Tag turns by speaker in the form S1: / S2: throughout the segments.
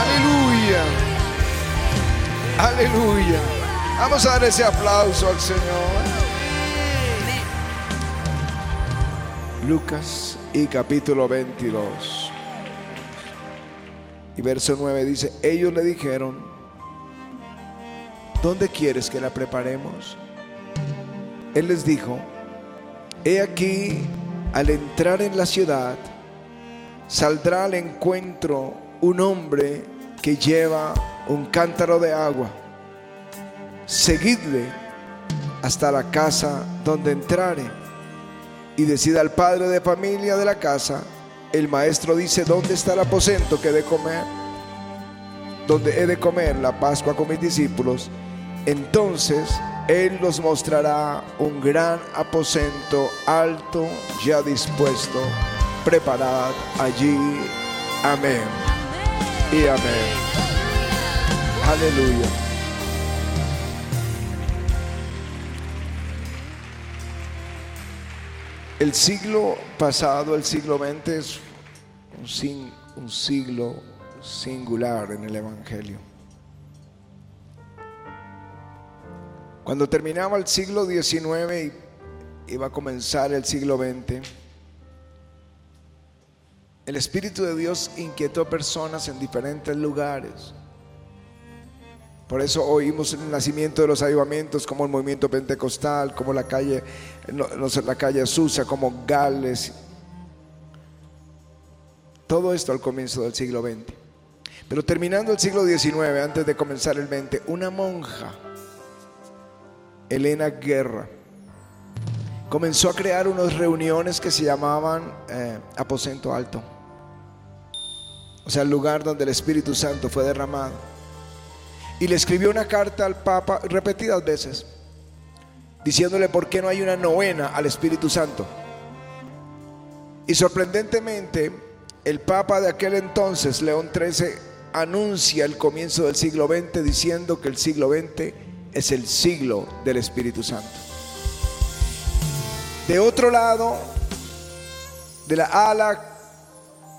S1: Aleluya. Aleluya. Vamos a dar ese aplauso al Señor. Lucas y capítulo 22. Y verso 9 dice, ellos le dijeron, ¿dónde quieres que la preparemos? Él les dijo, he aquí, al entrar en la ciudad, saldrá al encuentro un hombre que lleva un cántaro de agua. Seguidle hasta la casa donde entrare y decida al padre de familia de la casa, el maestro dice, ¿dónde está el aposento que he de comer? Donde he de comer la Pascua con mis discípulos. Entonces Él los mostrará un gran aposento alto, ya dispuesto. Preparad allí. Amén. Y amén. Aleluya. El siglo pasado, el siglo XX, es un, un siglo singular en el Evangelio. Cuando terminaba el siglo XIX y iba a comenzar el siglo XX, el Espíritu de Dios inquietó personas en diferentes lugares. Por eso oímos el nacimiento de los avivamientos como el movimiento pentecostal, como la calle, la calle como Gales. Todo esto al comienzo del siglo XX. Pero terminando el siglo XIX, antes de comenzar el XX, una monja, Elena Guerra, comenzó a crear unas reuniones que se llamaban eh, aposento alto. O sea, el lugar donde el Espíritu Santo fue derramado y le escribió una carta al Papa repetidas veces, diciéndole por qué no hay una novena al Espíritu Santo. Y sorprendentemente, el Papa de aquel entonces, León XIII, anuncia el comienzo del siglo XX diciendo que el siglo XX es el siglo del Espíritu Santo. De otro lado, de la ala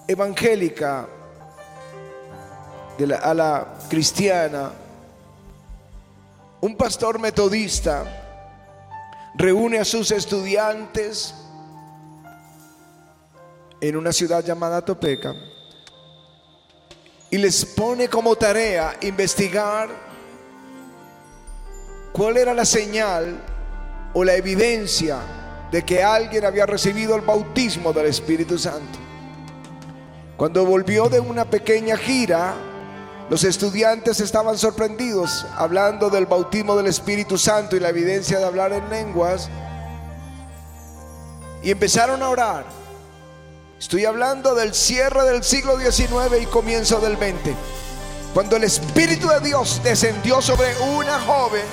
S1: evangélica, de la cristiana, un pastor metodista reúne a sus estudiantes en una ciudad llamada Topeca y les pone como tarea investigar cuál era la señal o la evidencia de que alguien había recibido el bautismo del Espíritu Santo. Cuando volvió de una pequeña gira, los estudiantes estaban sorprendidos hablando del bautismo del Espíritu Santo y la evidencia de hablar en lenguas. Y empezaron a orar. Estoy hablando del cierre del siglo XIX y comienzo del XX. Cuando el Espíritu de Dios descendió sobre una joven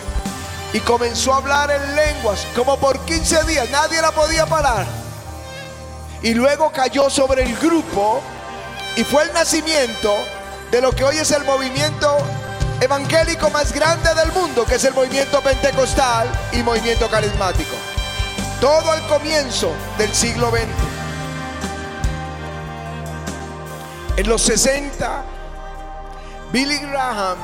S1: y comenzó a hablar en lenguas, como por 15 días, nadie la podía parar. Y luego cayó sobre el grupo y fue el nacimiento de lo que hoy es el movimiento evangélico más grande del mundo, que es el movimiento pentecostal y movimiento carismático. Todo al comienzo del siglo XX. En los 60, Billy Graham,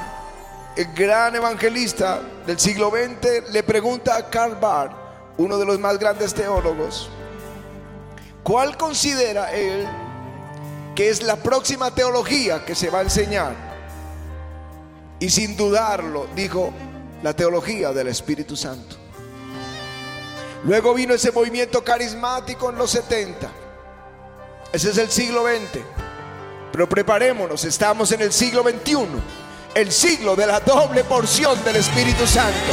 S1: el gran evangelista del siglo XX, le pregunta a Karl Barth, uno de los más grandes teólogos, ¿cuál considera él que es la próxima teología que se va a enseñar. Y sin dudarlo, dijo, la teología del Espíritu Santo. Luego vino ese movimiento carismático en los 70. Ese es el siglo XX. Pero preparémonos, estamos en el siglo XXI. El siglo de la doble porción del Espíritu Santo.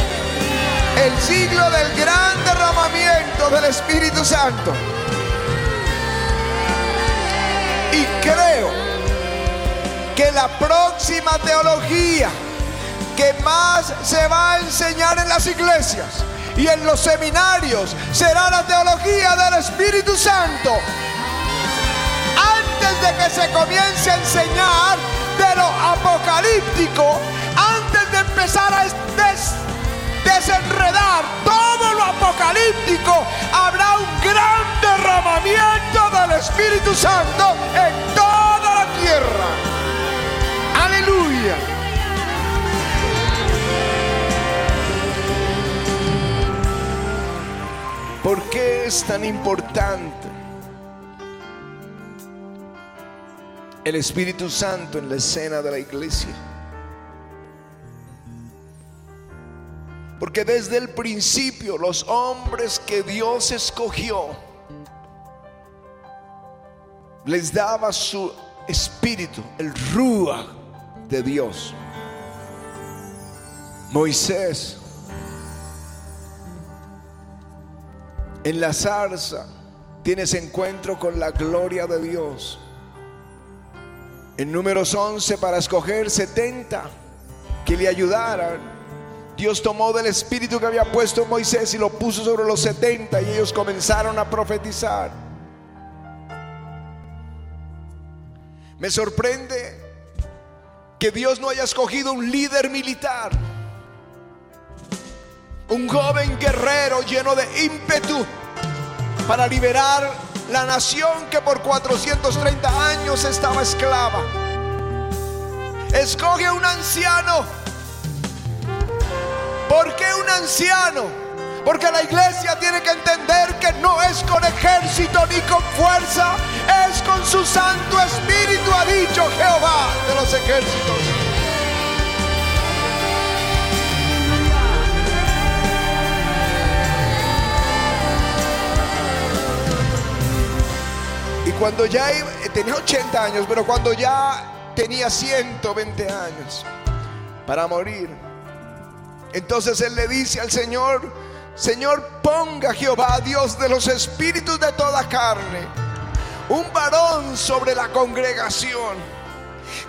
S1: El siglo del gran derramamiento del Espíritu Santo. Y creo que la próxima teología que más se va a enseñar en las iglesias y en los seminarios será la teología del Espíritu Santo. Antes de que se comience a enseñar de lo apocalíptico, antes de empezar a desenredar todo lo apocalíptico, habrá un gran derramamiento del Espíritu Santo en toda la tierra. Aleluya. ¿Por qué es tan importante el Espíritu Santo en la escena de la iglesia? Porque desde el principio los hombres que Dios escogió les daba su espíritu, el rúa de Dios. Moisés en la zarza tienes encuentro con la gloria de Dios. En números 11 para escoger 70 que le ayudaran. Dios tomó del espíritu que había puesto Moisés y lo puso sobre los 70 y ellos comenzaron a profetizar. Me sorprende que Dios no haya escogido un líder militar, un joven guerrero lleno de ímpetu para liberar la nación que por 430 años estaba esclava. Escoge un anciano. ¿Por qué un anciano? Porque la iglesia tiene que entender que no es con ejército ni con fuerza, es con su Santo Espíritu, ha dicho Jehová de los ejércitos. cuando ya tenía 80 años, pero cuando ya tenía 120 años para morir, entonces él le dice al Señor, Señor, ponga Jehová, Dios de los espíritus de toda carne, un varón sobre la congregación,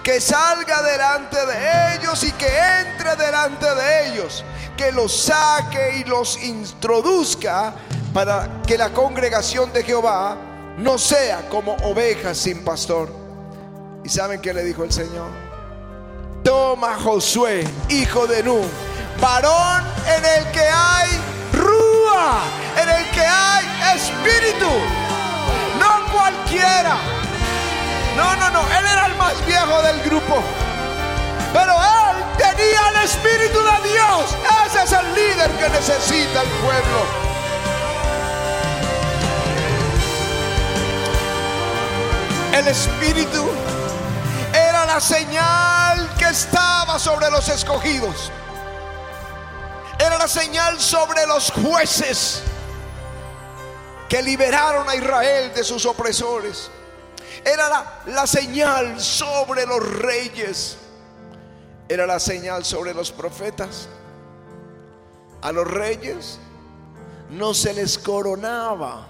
S1: que salga delante de ellos y que entre delante de ellos, que los saque y los introduzca para que la congregación de Jehová no sea como ovejas sin pastor. ¿Y saben qué le dijo el Señor? Toma Josué, hijo de Nun, varón en el que hay rúa, en el que hay espíritu, no cualquiera. No, no, no, él era el más viejo del grupo. Pero él tenía el Espíritu de Dios. Ese es el líder que necesita el pueblo. El Espíritu era la señal que estaba sobre los escogidos. Señal sobre los jueces que liberaron a Israel de sus opresores. Era la, la, señal sobre los reyes. Era la señal sobre los profetas. A los reyes no se les coronaba.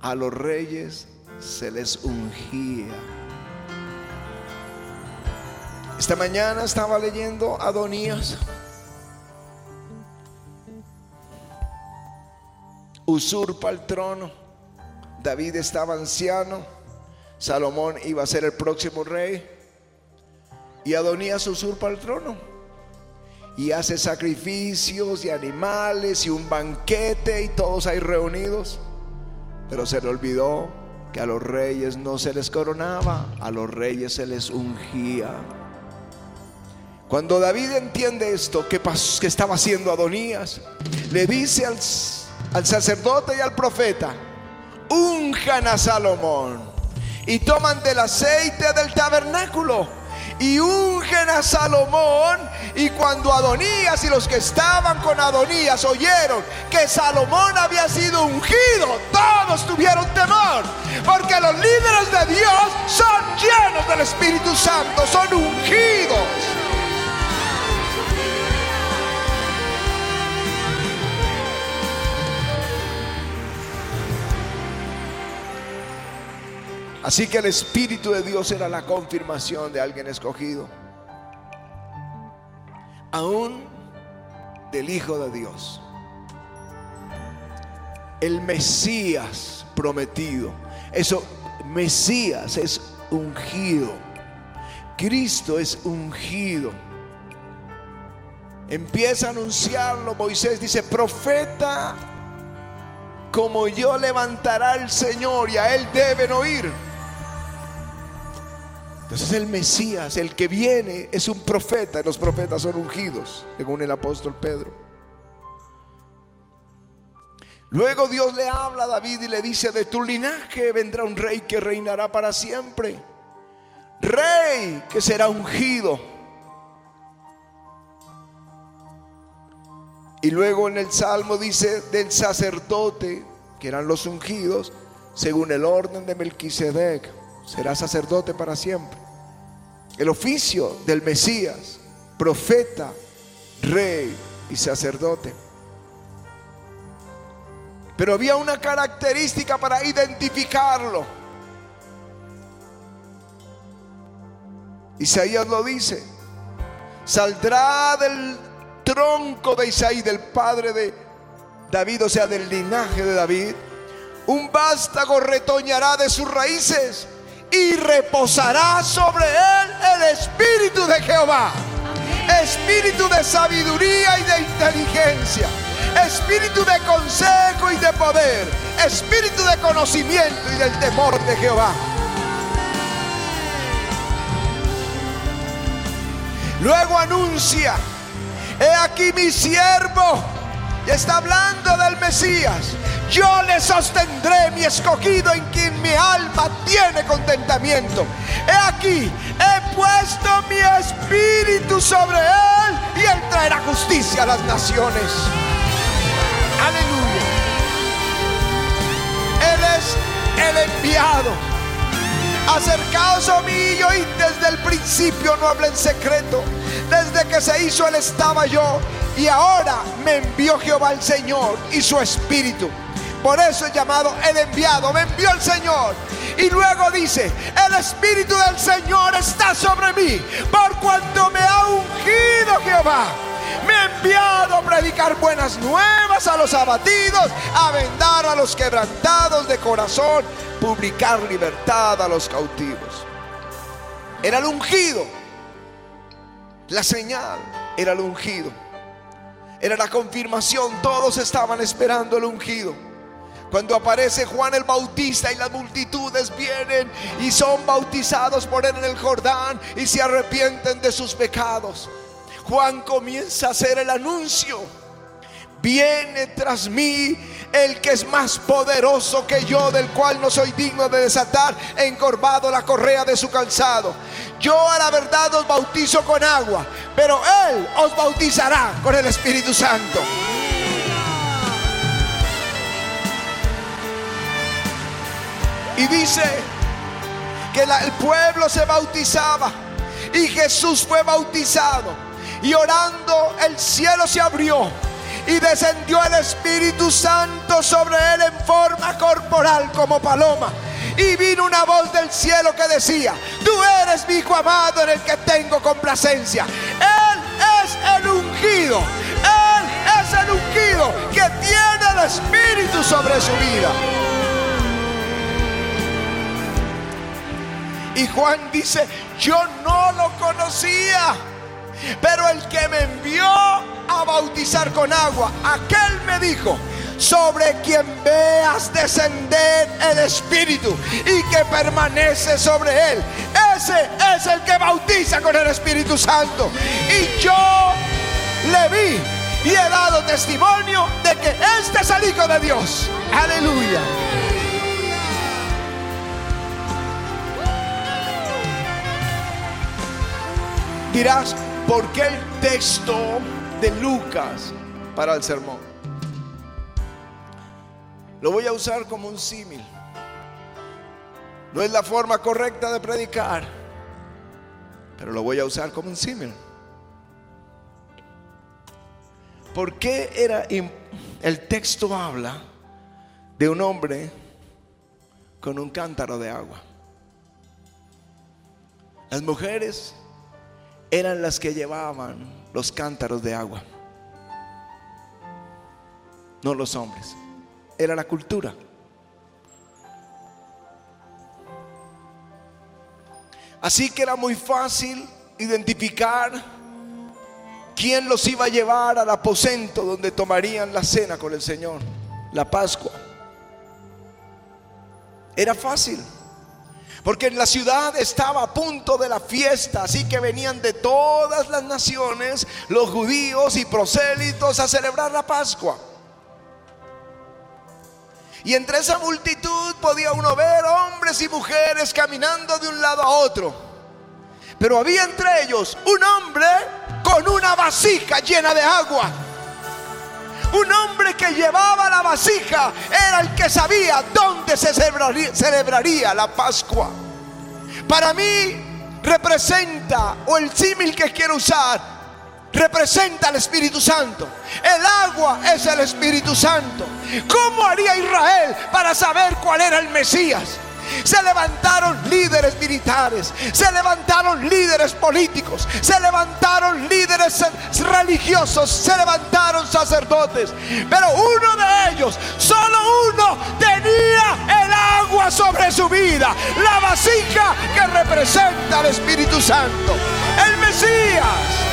S1: A los reyes se les ungía. Esta mañana estaba leyendo Adonías. Usurpa el trono. David estaba anciano. Salomón iba a ser el próximo rey. Y Adonías usurpa el trono. Y hace sacrificios y animales y un banquete y todos ahí reunidos. Pero se le olvidó que a los reyes no se les coronaba, a los reyes se les ungía. Cuando David entiende esto, que, que estaba haciendo Adonías, le dice al, al sacerdote y al profeta, unjan a Salomón y toman del aceite del tabernáculo y ungen a Salomón. Y cuando Adonías y los que estaban con Adonías oyeron que Salomón había sido ungido, todos tuvieron temor. Porque los líderes de Dios son llenos del Espíritu Santo, son ungidos. Así que el Espíritu de Dios era la confirmación de alguien escogido. Aún del Hijo de Dios. El Mesías prometido. Eso, Mesías es ungido. Cristo es ungido. Empieza a anunciarlo. Moisés dice, profeta como yo levantará el Señor y a él deben oír. Entonces el Mesías, el que viene, es un profeta. Y los profetas son ungidos, según el apóstol Pedro. Luego Dios le habla a David y le dice, de tu linaje vendrá un rey que reinará para siempre. Rey que será ungido. Y luego en el Salmo dice del sacerdote, que eran los ungidos, según el orden de Melquisedec, será sacerdote para siempre. El oficio del Mesías, profeta, rey y sacerdote. Pero había una característica para identificarlo. Isaías lo dice. Saldrá del tronco de Isaí, del padre de David, o sea, del linaje de David. Un vástago retoñará de sus raíces y reposará sobre él el espíritu de Jehová. Espíritu de sabiduría y de inteligencia espíritu de consejo y de poder, espíritu de conocimiento y del temor de Jehová. Luego anuncia, he aquí mi siervo, y está hablando del Mesías. Yo le sostendré mi escogido en quien mi alma tiene contentamiento. He aquí, he puesto mi espíritu sobre él y él traerá justicia a las naciones. Aleluya. Él es el enviado. Acercaos a mí y oíd desde el principio, no hablen en secreto. Desde que se hizo Él estaba yo. Y ahora me envió Jehová el Señor y su Espíritu. Por eso es llamado el enviado. Me envió el Señor. Y luego dice, el Espíritu del Señor está sobre mí. Por cuanto me ha ungido Jehová me ha enviado a predicar buenas nuevas a los abatidos, a vendar a los quebrantados de corazón, publicar libertad a los cautivos. Era el ungido. La señal era el ungido. Era la confirmación. Todos estaban esperando el ungido. Cuando aparece Juan el Bautista y las multitudes vienen y son bautizados por él en el Jordán y se arrepienten de sus pecados. Juan comienza a hacer el anuncio. Viene tras mí el que es más poderoso que yo, del cual no soy digno de desatar encorvado la correa de su calzado. Yo a la verdad os bautizo con agua, pero Él os bautizará con el Espíritu Santo. Y dice que el pueblo se bautizaba y Jesús fue bautizado y orando el cielo se abrió y descendió el Espíritu Santo sobre él en forma corporal como paloma. Y vino una voz del cielo que decía, tú eres mi hijo amado en el que tengo complacencia. Él es el ungido. Él es el ungido que tiene el Espíritu sobre su vida. Y Juan dice, yo no lo conocía. Pero el que me envió a bautizar con agua, aquel me dijo, sobre quien veas descender el Espíritu y que permanece sobre él. Ese es el que bautiza con el Espíritu Santo. Y yo le vi y he dado testimonio de que este es el Hijo de Dios. Aleluya. Dirás, ¿Por qué el texto de Lucas para el sermón? Lo voy a usar como un símil. No es la forma correcta de predicar, pero lo voy a usar como un símil. ¿Por qué era el texto habla de un hombre con un cántaro de agua? Las mujeres eran las que llevaban los cántaros de agua, no los hombres. Era la cultura. Así que era muy fácil identificar quién los iba a llevar al aposento donde tomarían la cena con el Señor, la Pascua. Era fácil. Porque en la ciudad estaba a punto de la fiesta, así que venían de todas las naciones los judíos y prosélitos a celebrar la Pascua. Y entre esa multitud podía uno ver hombres y mujeres caminando de un lado a otro. Pero había entre ellos un hombre con una vasija llena de agua. Un hombre que llevaba la vasija era el que sabía dónde se celebraría, la Pascua. Para mí representa, o el símil que quiero usar, representa al Espíritu Santo. El agua es el Espíritu Santo. ¿Cómo haría Israel para saber cuál era el Mesías? Se levantaron líderes militares, se levantaron líderes políticos, se levantaron líderes religiosos, se levantaron sacerdotes. Pero uno de ellos, solo uno, tenía el agua sobre su vida. La vasija que representa al Espíritu Santo. El Mesías.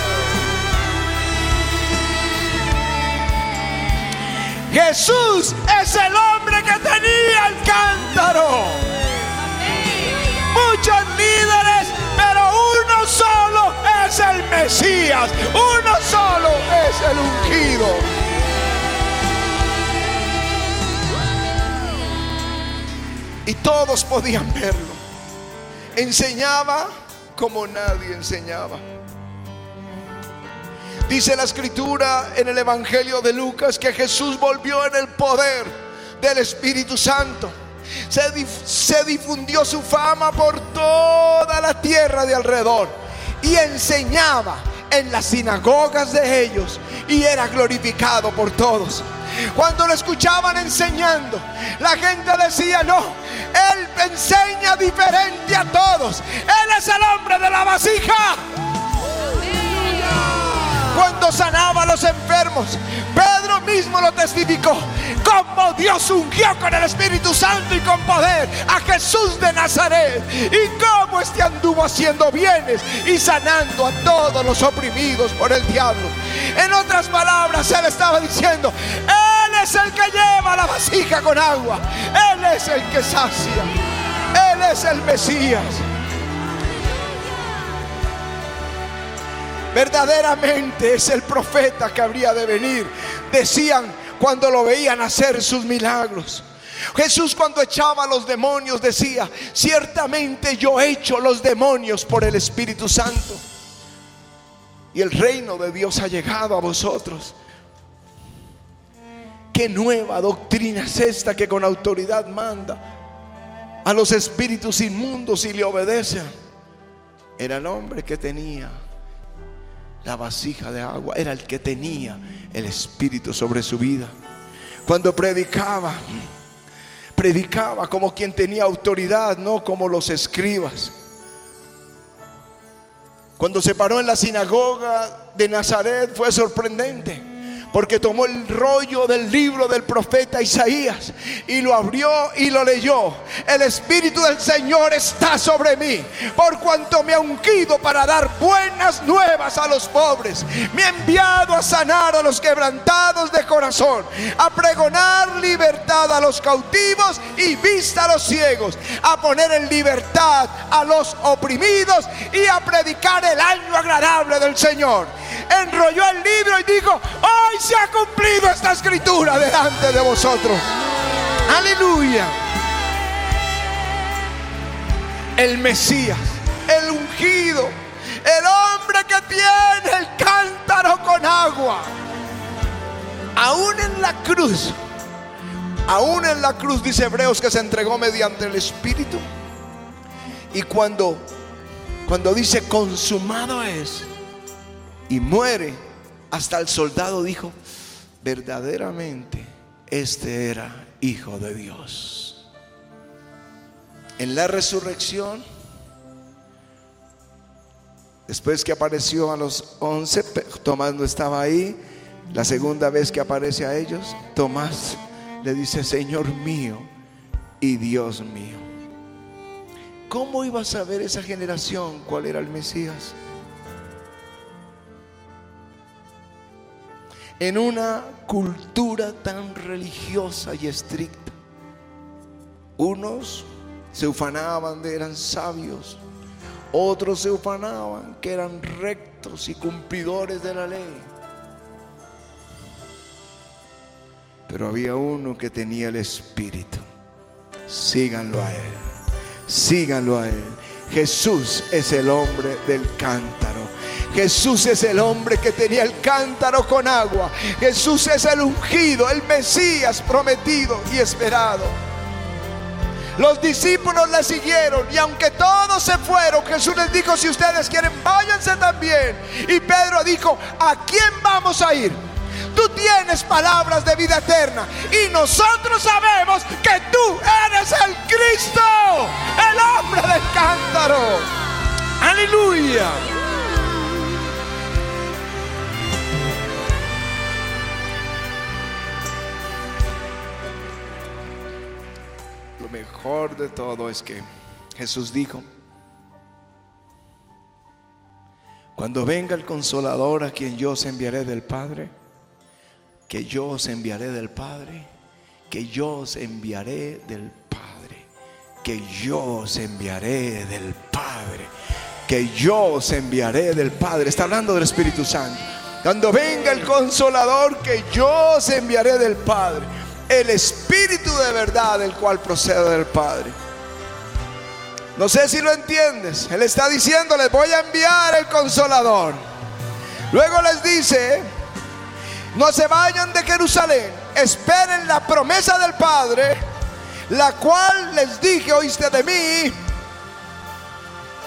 S1: Jesús es el hombre que tenía el cántaro muchos líderes, pero uno solo es el Mesías, uno solo es el ungido. Y todos podían verlo. Enseñaba como nadie enseñaba. Dice la escritura en el Evangelio de Lucas que Jesús volvió en el poder del Espíritu Santo se, difundió su fama por toda la tierra de alrededor y enseñaba en las sinagogas de ellos y era glorificado por todos. Cuando lo escuchaban enseñando, la gente decía, no, Él enseña diferente a todos. Él es el hombre de la vasija cuando sanaba a los enfermos. Mismo lo testificó. Como Dios ungió con el Espíritu Santo y con poder a Jesús de Nazaret. Y cómo este anduvo haciendo bienes y sanando a todos los oprimidos por el diablo. En otras palabras, él estaba diciendo, Él es el que lleva la vasija con agua. Él es el que sacia. Él es el Mesías. Verdaderamente es el profeta que habría de venir. Decían cuando lo veían hacer sus milagros. Jesús cuando echaba a los demonios decía, ciertamente yo echo los demonios por el Espíritu Santo. Y el reino de Dios ha llegado a vosotros. Qué nueva doctrina es esta que con autoridad manda a los espíritus inmundos y le obedecen. Era el hombre que tenía la vasija de agua, era el que tenía el Espíritu sobre su vida. Cuando predicaba, predicaba como quien tenía autoridad, no como los escribas. Cuando se paró en la sinagoga de Nazaret fue sorprendente porque tomó el rollo del libro del profeta Isaías y lo abrió y lo leyó. El Espíritu del Señor está sobre mí, por cuanto me ha ungido para dar buenas nuevas a los pobres. Me ha enviado a sanar a los quebrantados de corazón, a pregonar libertad a los cautivos y vista a los ciegos, a poner en libertad a los oprimidos y a predicar el año agradable del Señor. Enrolló el libro y dijo, hoy se ha cumplido esta escritura delante de vosotros. Aleluya. El Mesías, el ungido, el hombre que tiene el cántaro con agua. Aún en la cruz, aún en la cruz dice Hebreos que se entregó mediante el Espíritu. Y cuando, cuando dice consumado es y muere, hasta el soldado dijo, verdaderamente este era hijo de Dios. En la resurrección, después que apareció a los once, Tomás no estaba ahí, la segunda vez que aparece a ellos, Tomás le dice, Señor mío y Dios mío. ¿Cómo iba a saber esa generación cuál era el Mesías? En una cultura tan religiosa y estricta. Unos se ufanaban de eran sabios, otros se ufanaban que eran rectos y cumplidores de la ley. Pero había uno que tenía el Espíritu. Síganlo a Él. Síganlo a Él. Jesús es el hombre del cántaro. Jesús es el hombre que tenía el cántaro con agua. Jesús es el ungido, el Mesías prometido y esperado. Los discípulos le siguieron y aunque todos se fueron, Jesús les dijo, si ustedes quieren, váyanse también. Y Pedro dijo, ¿a quién vamos a ir? Tú tienes palabras de vida eterna y nosotros sabemos que tú eres el Cristo, el hombre del cántaro. Aleluya. Mejor de todo es que Jesús dijo, cuando venga el consolador a quien yo os enviaré del Padre, que yo os enviaré del Padre, que yo os enviaré del Padre, que yo os enviaré del Padre, que yo os enviaré del Padre. Está hablando del Espíritu Santo. Cuando venga el consolador, que yo os enviaré del Padre, el Espíritu de verdad, el cual procede del Padre. No sé si lo entiendes. Él está diciendo, les voy a enviar el consolador. Luego les dice, no se vayan de Jerusalén, esperen la promesa del Padre, la cual les dije, oíste de mí.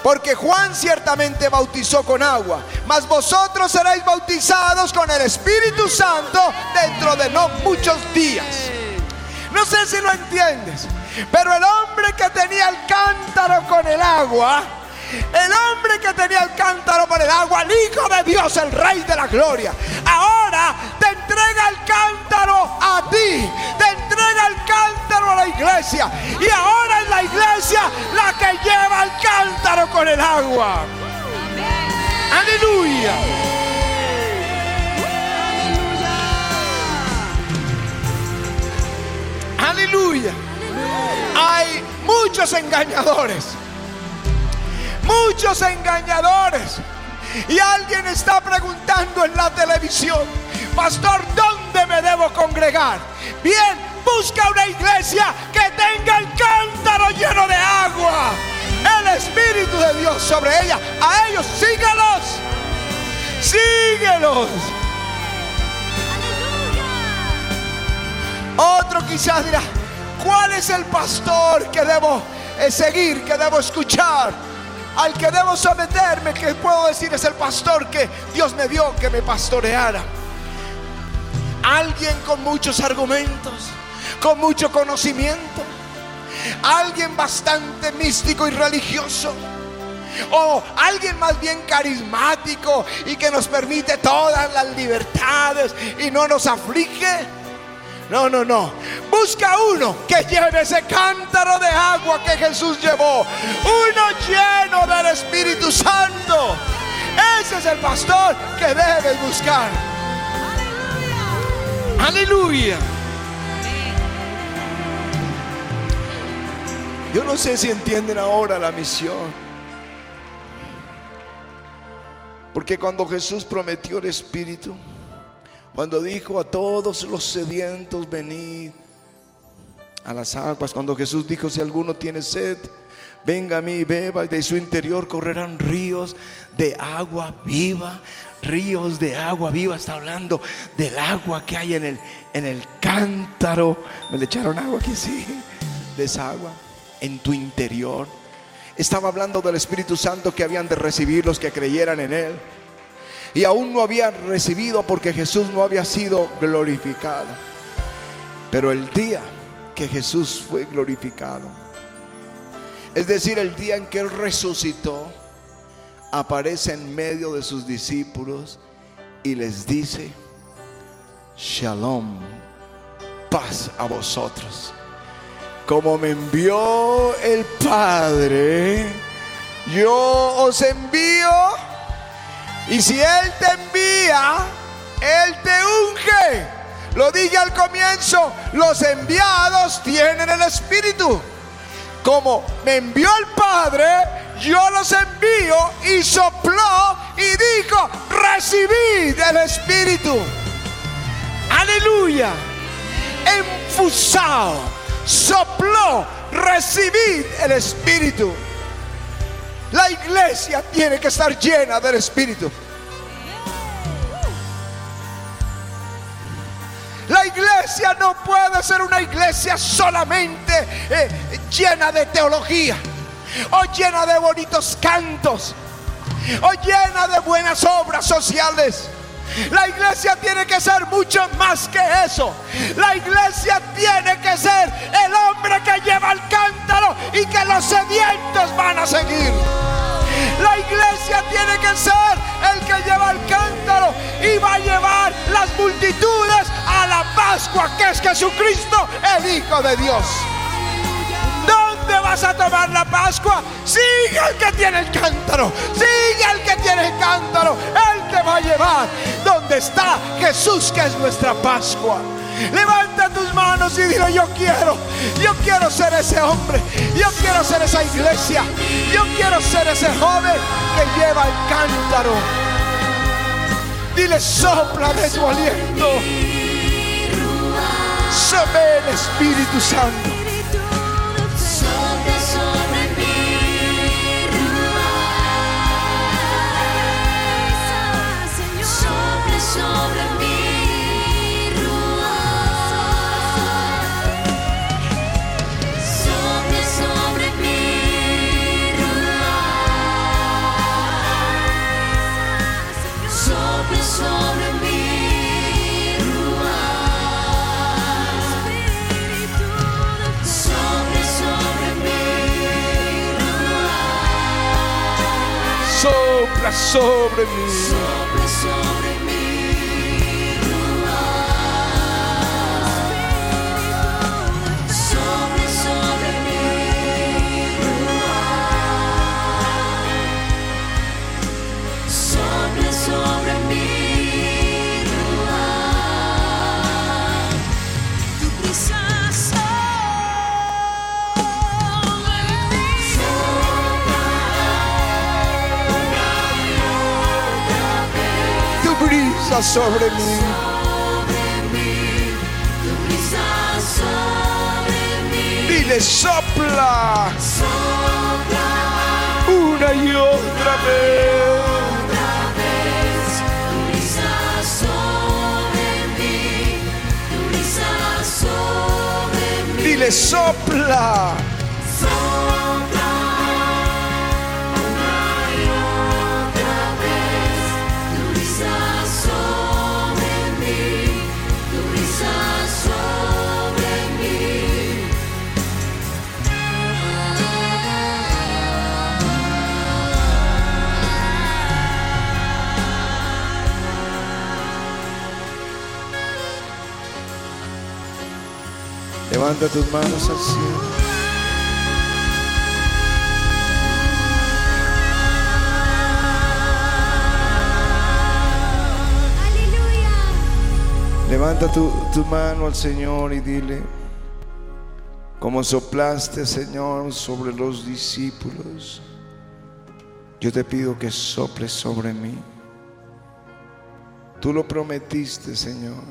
S1: Porque Juan ciertamente bautizó con agua, mas vosotros seréis bautizados con el Espíritu Santo dentro de no muchos días. No sé si lo entiendes, pero el hombre que tenía el cántaro con el agua, el hombre que tenía el cántaro por el agua, el Hijo de Dios, el Rey de la Gloria, ahora te entrega el cántaro a ti, te entrega el cántaro a la iglesia. Y ahora es la iglesia la que lleva el cántaro con el agua. Aleluya. Aleluya. Hay muchos engañadores. Muchos engañadores. Y alguien está preguntando en la televisión, pastor, ¿dónde me debo congregar? Bien, busca una iglesia que tenga el cántaro lleno de agua. El Espíritu de Dios sobre ella. A ellos síguelos. Síguelos. Otro quizás dirá, ¿cuál es el pastor que debo eh, seguir, que debo escuchar? Al que debo someterme, que puedo decir es el pastor que Dios me dio que me pastoreara. Alguien con muchos argumentos, con mucho conocimiento. Alguien bastante místico y religioso. O alguien más bien carismático y que nos permite todas las libertades y no nos aflige. No, no, no. Busca uno que lleve ese cántaro de agua que Jesús llevó. Uno lleno del Espíritu Santo. Ese es el pastor que debes buscar. Aleluya. Yo no sé si entienden ahora la misión. Porque cuando Jesús prometió el Espíritu, cuando dijo a todos los sedientos, venid a las aguas. Cuando Jesús dijo, si alguno tiene sed, venga a mí y beba. Y de su interior correrán ríos de agua viva. Ríos de agua viva. Está hablando del agua que hay en el, en el cántaro. Me le echaron agua aquí, sí. De esa agua en tu interior. Estaba hablando del Espíritu Santo que habían de recibir los que creyeran en Él y aún no había recibido porque Jesús no había sido glorificado. Pero el día que Jesús fue glorificado, es decir, el día en que resucitó, aparece en medio de sus discípulos y les dice, Shalom, paz a vosotros. Como me envió el Padre, yo os envío y si Él te envía, Él te unge. Lo dije al comienzo, los enviados tienen el Espíritu. Como me envió el Padre, yo los envío y sopló y dijo, recibid el Espíritu. Aleluya. enfusado, sopló, recibid el Espíritu. La iglesia tiene que estar llena del Espíritu. La iglesia no puede ser una iglesia solamente eh, llena de teología o llena de bonitos cantos o llena de buenas obras sociales. La iglesia tiene que ser mucho más que eso. La iglesia tiene que ser el hombre que lleva el cántaro y que los sedientos van a seguir. La iglesia tiene que ser el que lleva el cántaro y va a llevar las multitudes a la Pascua, que es Jesucristo, el Hijo de Dios. ¿Dónde vas a tomar la Pascua? Sigue el que tiene el cántaro. Sigue el que tiene el cántaro. Él te va a llevar donde está Jesús, que es nuestra Pascua. Levanta tus manos y dile, yo quiero, yo quiero ser ese hombre, yo quiero ser esa iglesia, yo quiero ser ese joven que lleva el cántaro. Dile, sopla de tu aliento. Sobre el Espíritu Santo.
S2: Sobre mí. Brisa sobre mí.
S1: Tu. Dile, sopla
S2: Sopla
S1: una y otra vez.
S2: otra vez.
S1: Levanta tus manos al cielo.
S2: Aleluya.
S1: Levanta tu, tu mano al Señor y dile, como soplaste, Señor, sobre los discípulos, yo te pido que soples sobre mí. Tú lo prometiste, Señor,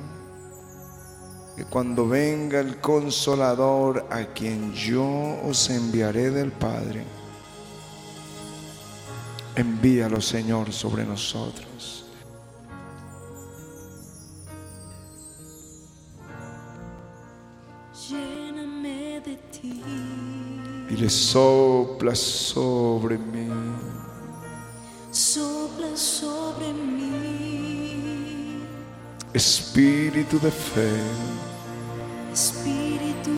S1: que cuando venga el consolador a quien yo os enviaré del Padre, envíalo, Señor, sobre nosotros.
S2: Lléname de ti.
S1: Dile, sopla sobre mí.
S2: Sopla sobre mí.
S1: Espíritu de fe,
S2: Espíritu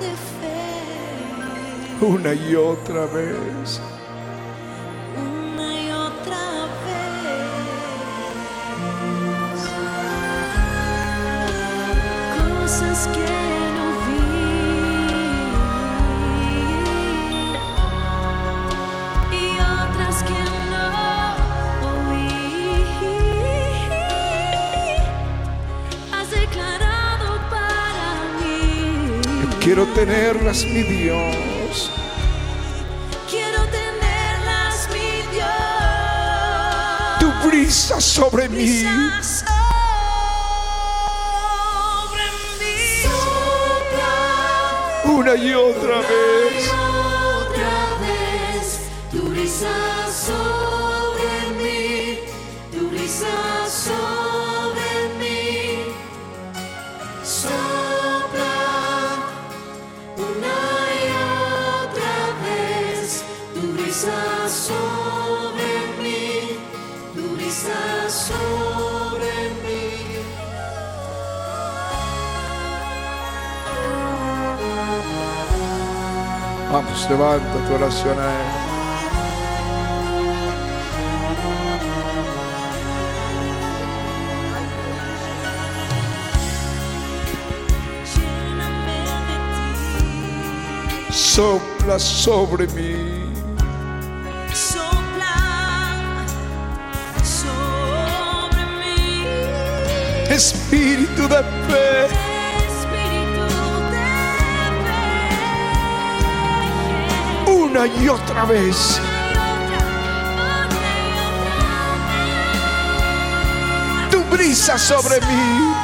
S2: de fe.
S1: una y otra vez. Quiero tenerlas, mi Dios.
S2: Quiero tenerlas, mi Dios.
S1: Tu brisa sobre mí. Una y otra vez.
S2: Otra vez, tu brisa sobre mí, tu brisa.
S1: Vamos, levanta tu oración a Él. Sopla sobre mí.
S2: Sopla sobre mí,
S1: Espíritu de fe. Una y otra vez. Tu brisa sobre mí.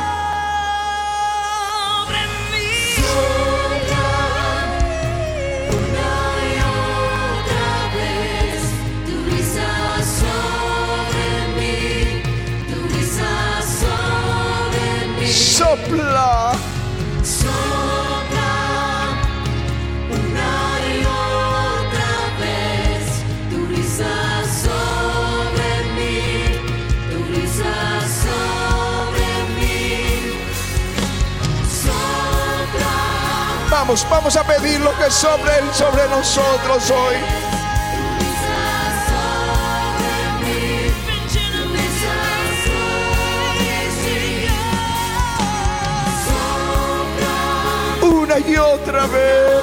S1: Vamos, vamos a pedir lo que sobre Él, sobre nosotros hoy.
S2: sobre sobre
S1: Una y otra vez.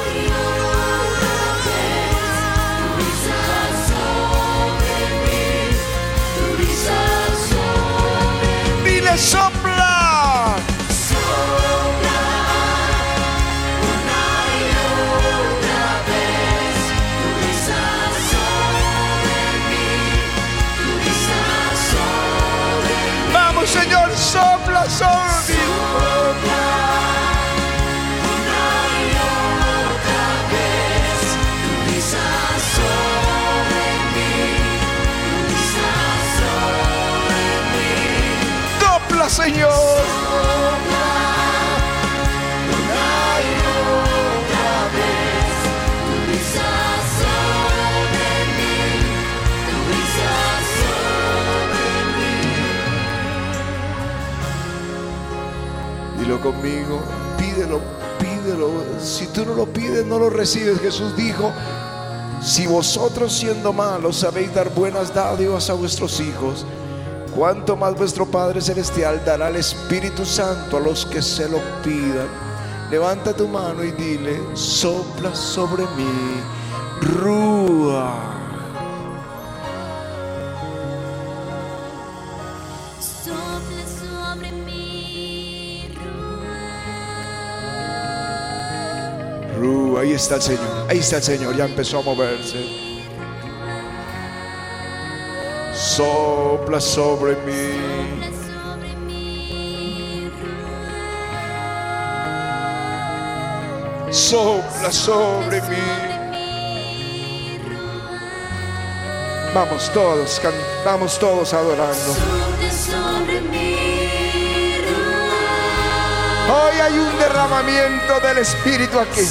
S1: Dile conmigo, pídelo, pídelo. Si tú no lo pides, no lo recibes. Jesús dijo, si vosotros siendo malos sabéis dar buenas dádivas a vuestros hijos, cuánto más vuestro Padre Celestial dará el Espíritu Santo a los que se lo pidan. Levanta tu mano y dile, sopla sobre mí, Rúa. Ahí está el Señor, ahí está el Señor, ya empezó a moverse. Sopla sobre mí. sopla sobre mí. Vamos todos, vamos todos adorando. Hoy hay un derramamiento del Espíritu aquí.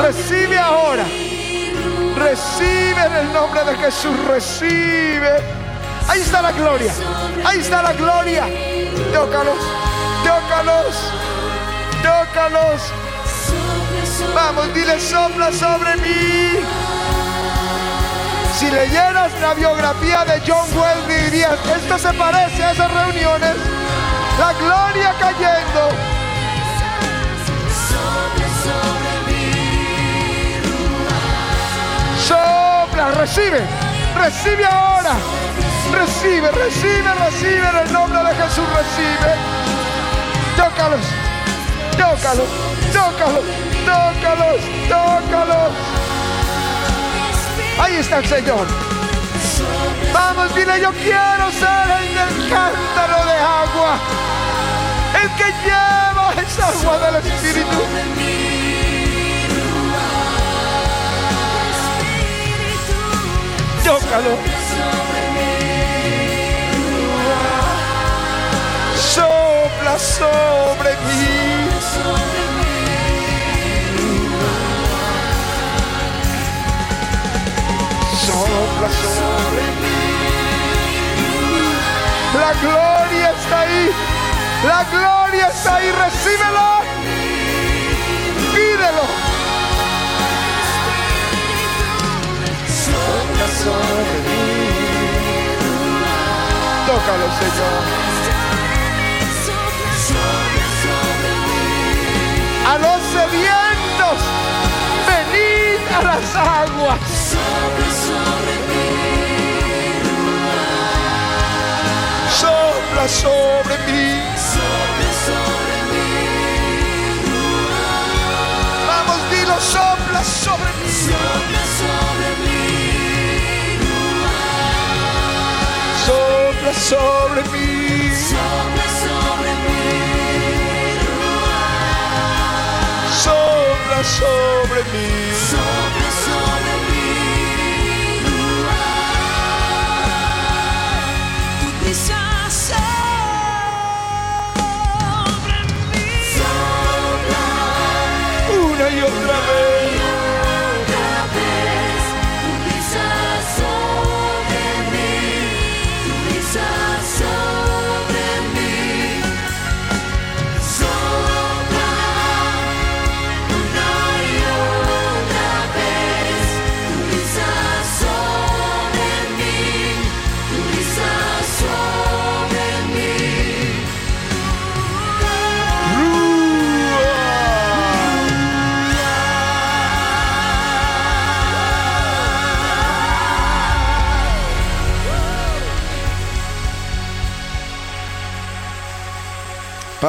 S1: Recibe ahora. Recibe en el nombre de Jesús. Recibe. Ahí está la gloria. Ahí está la gloria. Tócalos. Tócalos. Tócalos. Vamos, dile, sopla sobre mí. Si leyeras la biografía de John Wesley, dirías, esto se parece a esas reuniones. La gloria cayendo.
S2: sopla
S1: recibe. Recibe ahora. Recibe, recibe, recibe en el nombre de Jesús. Recibe. Tócalos. Tócalos. Tócalos. Tócalos. Tócalos. Ahí está el Señor. Vamos, dile, yo quiero ser el del cántaro de agua que lleva esa agua del Espíritu. Tócalo. Sopla sobre mí. sopla sobre mí. La gloria está ahí. La gloria está ahí. Recíbelo. Pídelo. Sobre mí. Tócalo, Señor. A los sedientos, venid a las aguas. Sopla sobre mí. Vamos, dilo, sopla sobre mí. Sopla sobre mí. Sopla sobre mí. Una y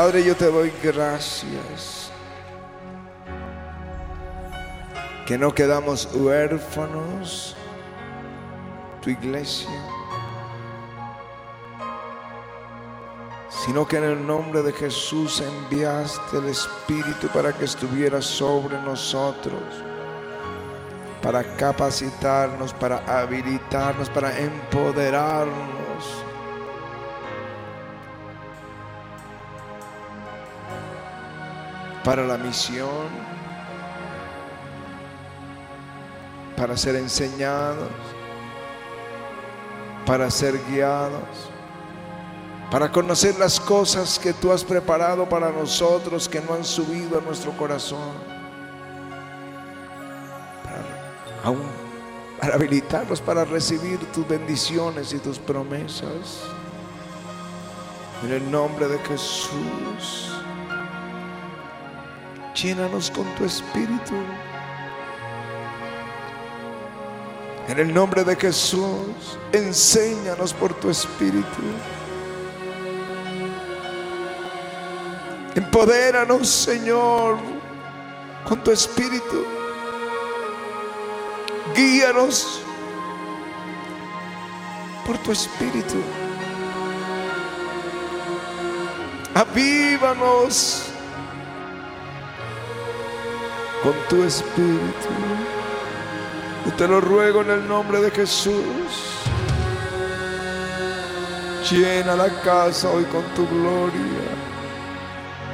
S1: Padre, yo te doy gracias. Que no quedamos huérfanos, tu iglesia, sino que en el nombre de Jesús enviaste el Espíritu para que estuviera sobre nosotros, para capacitarnos, para habilitarnos, para empoderarnos. Para la misión, para ser enseñados, para ser guiados, para conocer las cosas que tú has preparado para nosotros que no han subido a nuestro corazón, para, aún, para habilitarnos para recibir tus bendiciones y tus promesas. En el nombre de Jesús. Llénanos con tu espíritu. En el nombre de Jesús, enséñanos por tu espíritu. Empodéranos, Señor, con tu espíritu. Guíanos por tu espíritu. Avívanos con tu espíritu. Yo te lo ruego en el nombre de Jesús. Llena la casa hoy con tu gloria.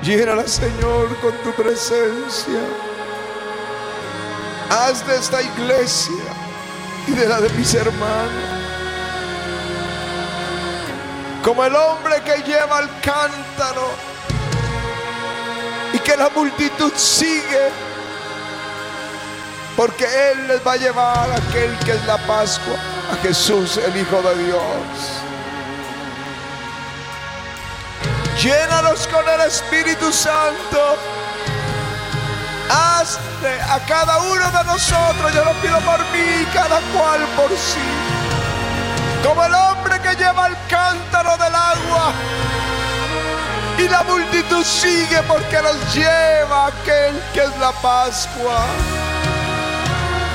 S1: Llénala, Señor, con tu presencia. Haz de esta iglesia y de la de mis hermanos como el hombre que lleva el cántaro y que la multitud sigue porque Él les va a llevar a aquel que es la Pascua, a Jesús, el Hijo de Dios. Llénalos con el Espíritu Santo. Hazte a cada uno de nosotros, yo lo pido por mí, cada cual por sí. Como el hombre que lleva el cántaro del agua. Y la multitud sigue porque nos lleva aquel que es la Pascua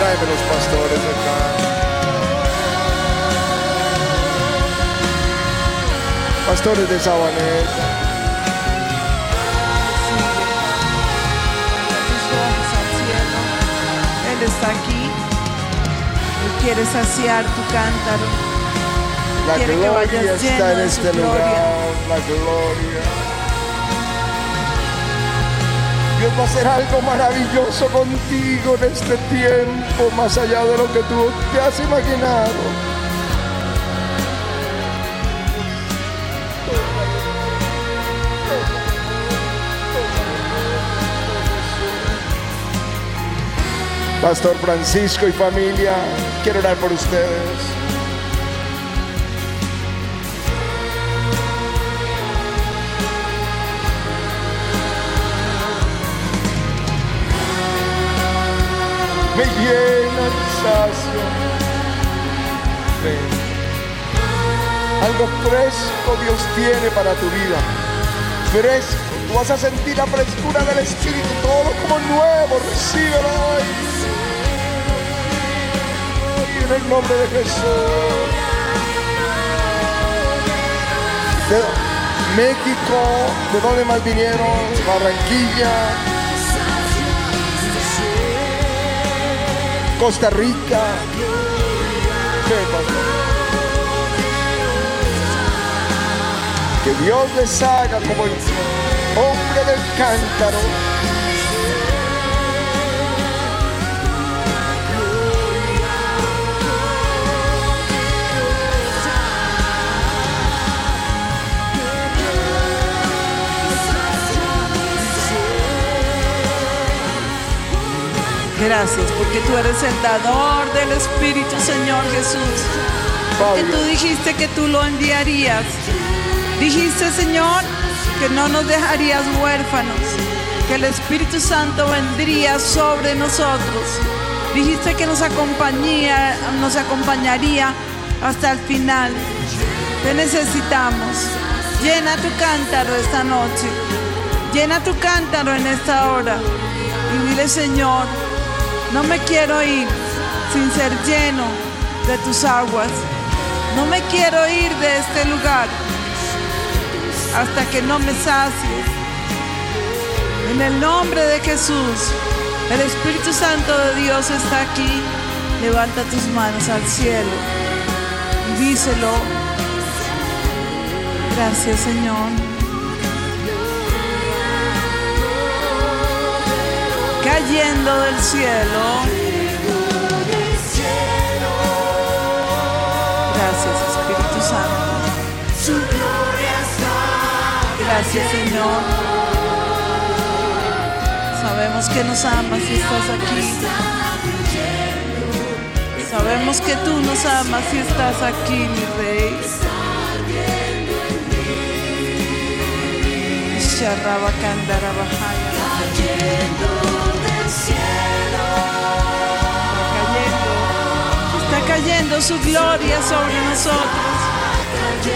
S1: Tráeme los pastores acá. Pastores de Sabaneta.
S3: Él está aquí. Él quiere saciar tu cántaro.
S1: La
S3: Quiere que
S1: gloria
S3: vayas lleno
S1: está en
S3: de
S1: este
S3: gloria.
S1: lugar. La gloria. Dios va a hacer algo maravilloso contigo en este tiempo, más allá de lo que tú te has imaginado. Pastor Francisco y familia, quiero orar por ustedes. Me llena y sacia. Ven. Algo fresco Dios tiene para tu vida. Fresco. Tú vas a sentir la frescura del Espíritu, todo como nuevo. Recíbelo hoy. Hoy En el nombre de Jesús. De México, ¿de dónde más vinieron? Barranquilla, Costa Rica. Que Dios les haga como el hombre del cántaro.
S3: Gracias porque tú eres el dador del Espíritu, Señor Jesús. Que
S1: Pablo,
S3: tú dijiste que tú lo enviarías. Dijiste, Señor, que no nos dejarías huérfanos, que el Espíritu Santo vendría sobre nosotros. Dijiste que nos acompañaría, nos acompañaría hasta el final. Te necesitamos. Llena tu cántaro esta noche. Llena tu cántaro en esta hora. Y dile, Señor, no me quiero ir sin ser lleno de tus aguas. No me quiero ir de este lugar hasta que no me sacies. En el nombre de Jesús, el Espíritu Santo de Dios está aquí. Levanta tus manos al cielo díselo. Gracias Señor. Cayendo del cielo. Gracias Espíritu Santo. Gracias Señor. Sabemos que nos amas y estás aquí. Sabemos que tú nos amas y estás aquí, mi rey.
S2: Del cielo.
S3: cayendo. Está cayendo su gloria sobre nosotros.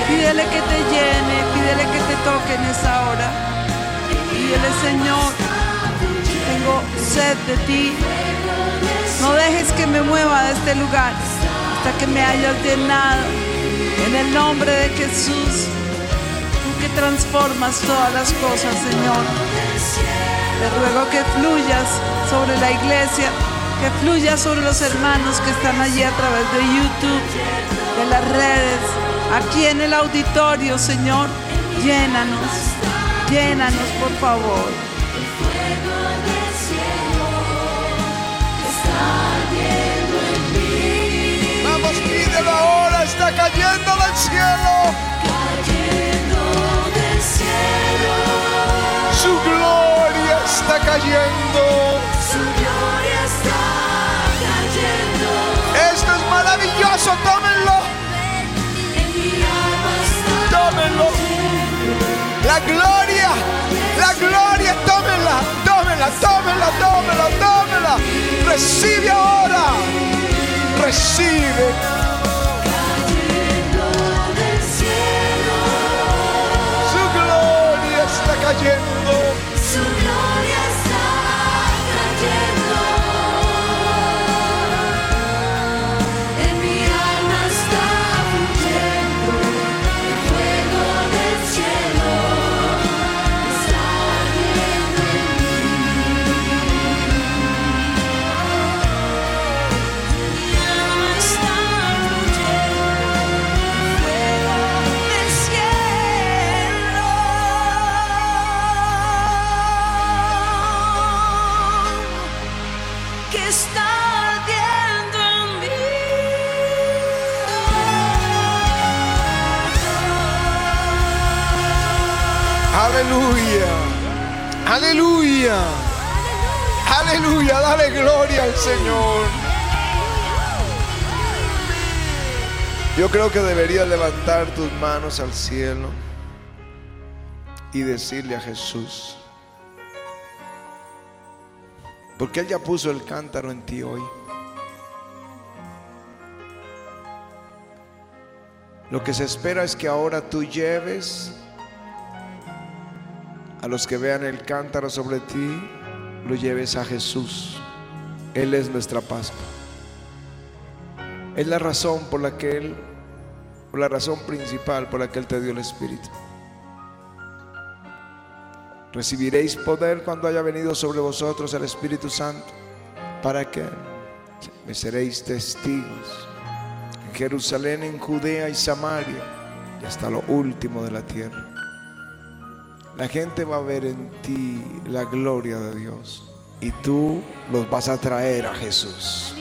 S3: Pídele que te llene, pídele que te toque en esa hora. Pídele, Señor, tengo sed de ti. No dejes que me mueva de este lugar hasta que me hayas llenado. En el nombre de Jesús, tú que transformas todas las cosas, Señor. Te ruego que fluyas sobre la iglesia, que fluyas sobre los hermanos que están allí a través de YouTube, de las redes, aquí en el auditorio, Señor. Llénanos, llénanos, por favor.
S1: Vamos, pídelo ahora, está cayendo del cielo.
S2: Cayendo del cielo.
S1: Su gloria está cayendo.
S2: Su gloria está cayendo.
S1: Esto es maravilloso, tómenlo.
S2: Tómenlo. La
S1: gloria, la gloria, tómenla, tómenla, tómenla, tómenla, tómenla. Recibe ahora. Recibe.
S2: Cayendo.
S1: Aleluya, aleluya, aleluya. Dale gloria al Señor. Yo creo que deberías levantar tus manos al cielo y decirle a Jesús, porque Él ya puso el cántaro en ti hoy. Lo que se espera es que ahora tú lleves a los que vean el cántaro sobre ti, lo lleves a Jesús. Él es nuestra Pascua. Es la razón por la que Él, por la razón principal por la que Él te dio el Espíritu. Recibiréis poder cuando haya venido sobre vosotros el Espíritu Santo. ¿Para que Me seréis testigos en Jerusalén, en Judea y Samaria y hasta lo último de la tierra. La gente va a ver en ti la gloria de Dios y tú los vas a traer a Jesús.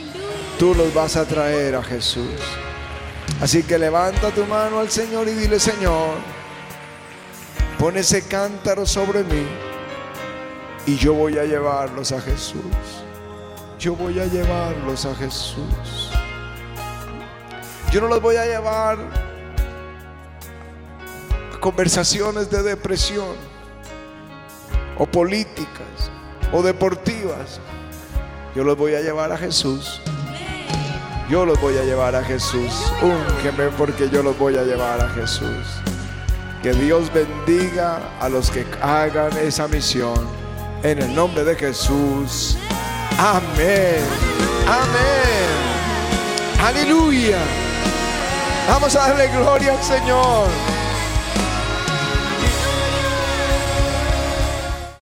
S1: Tú los vas a traer a Jesús. Así que levanta tu mano al Señor y dile, Señor, pon ese cántaro sobre mí y yo voy a llevarlos a Jesús. Yo voy a llevarlos a Jesús. Yo no los voy a llevar conversaciones de depresión o políticas o deportivas. Yo los voy a llevar a Jesús. Yo los voy a llevar a Jesús. Úngeme porque yo los voy a llevar a Jesús. Que Dios bendiga a los que hagan esa misión. En el nombre de Jesús. Amén. Amén. Aleluya. Vamos a darle gloria al Señor.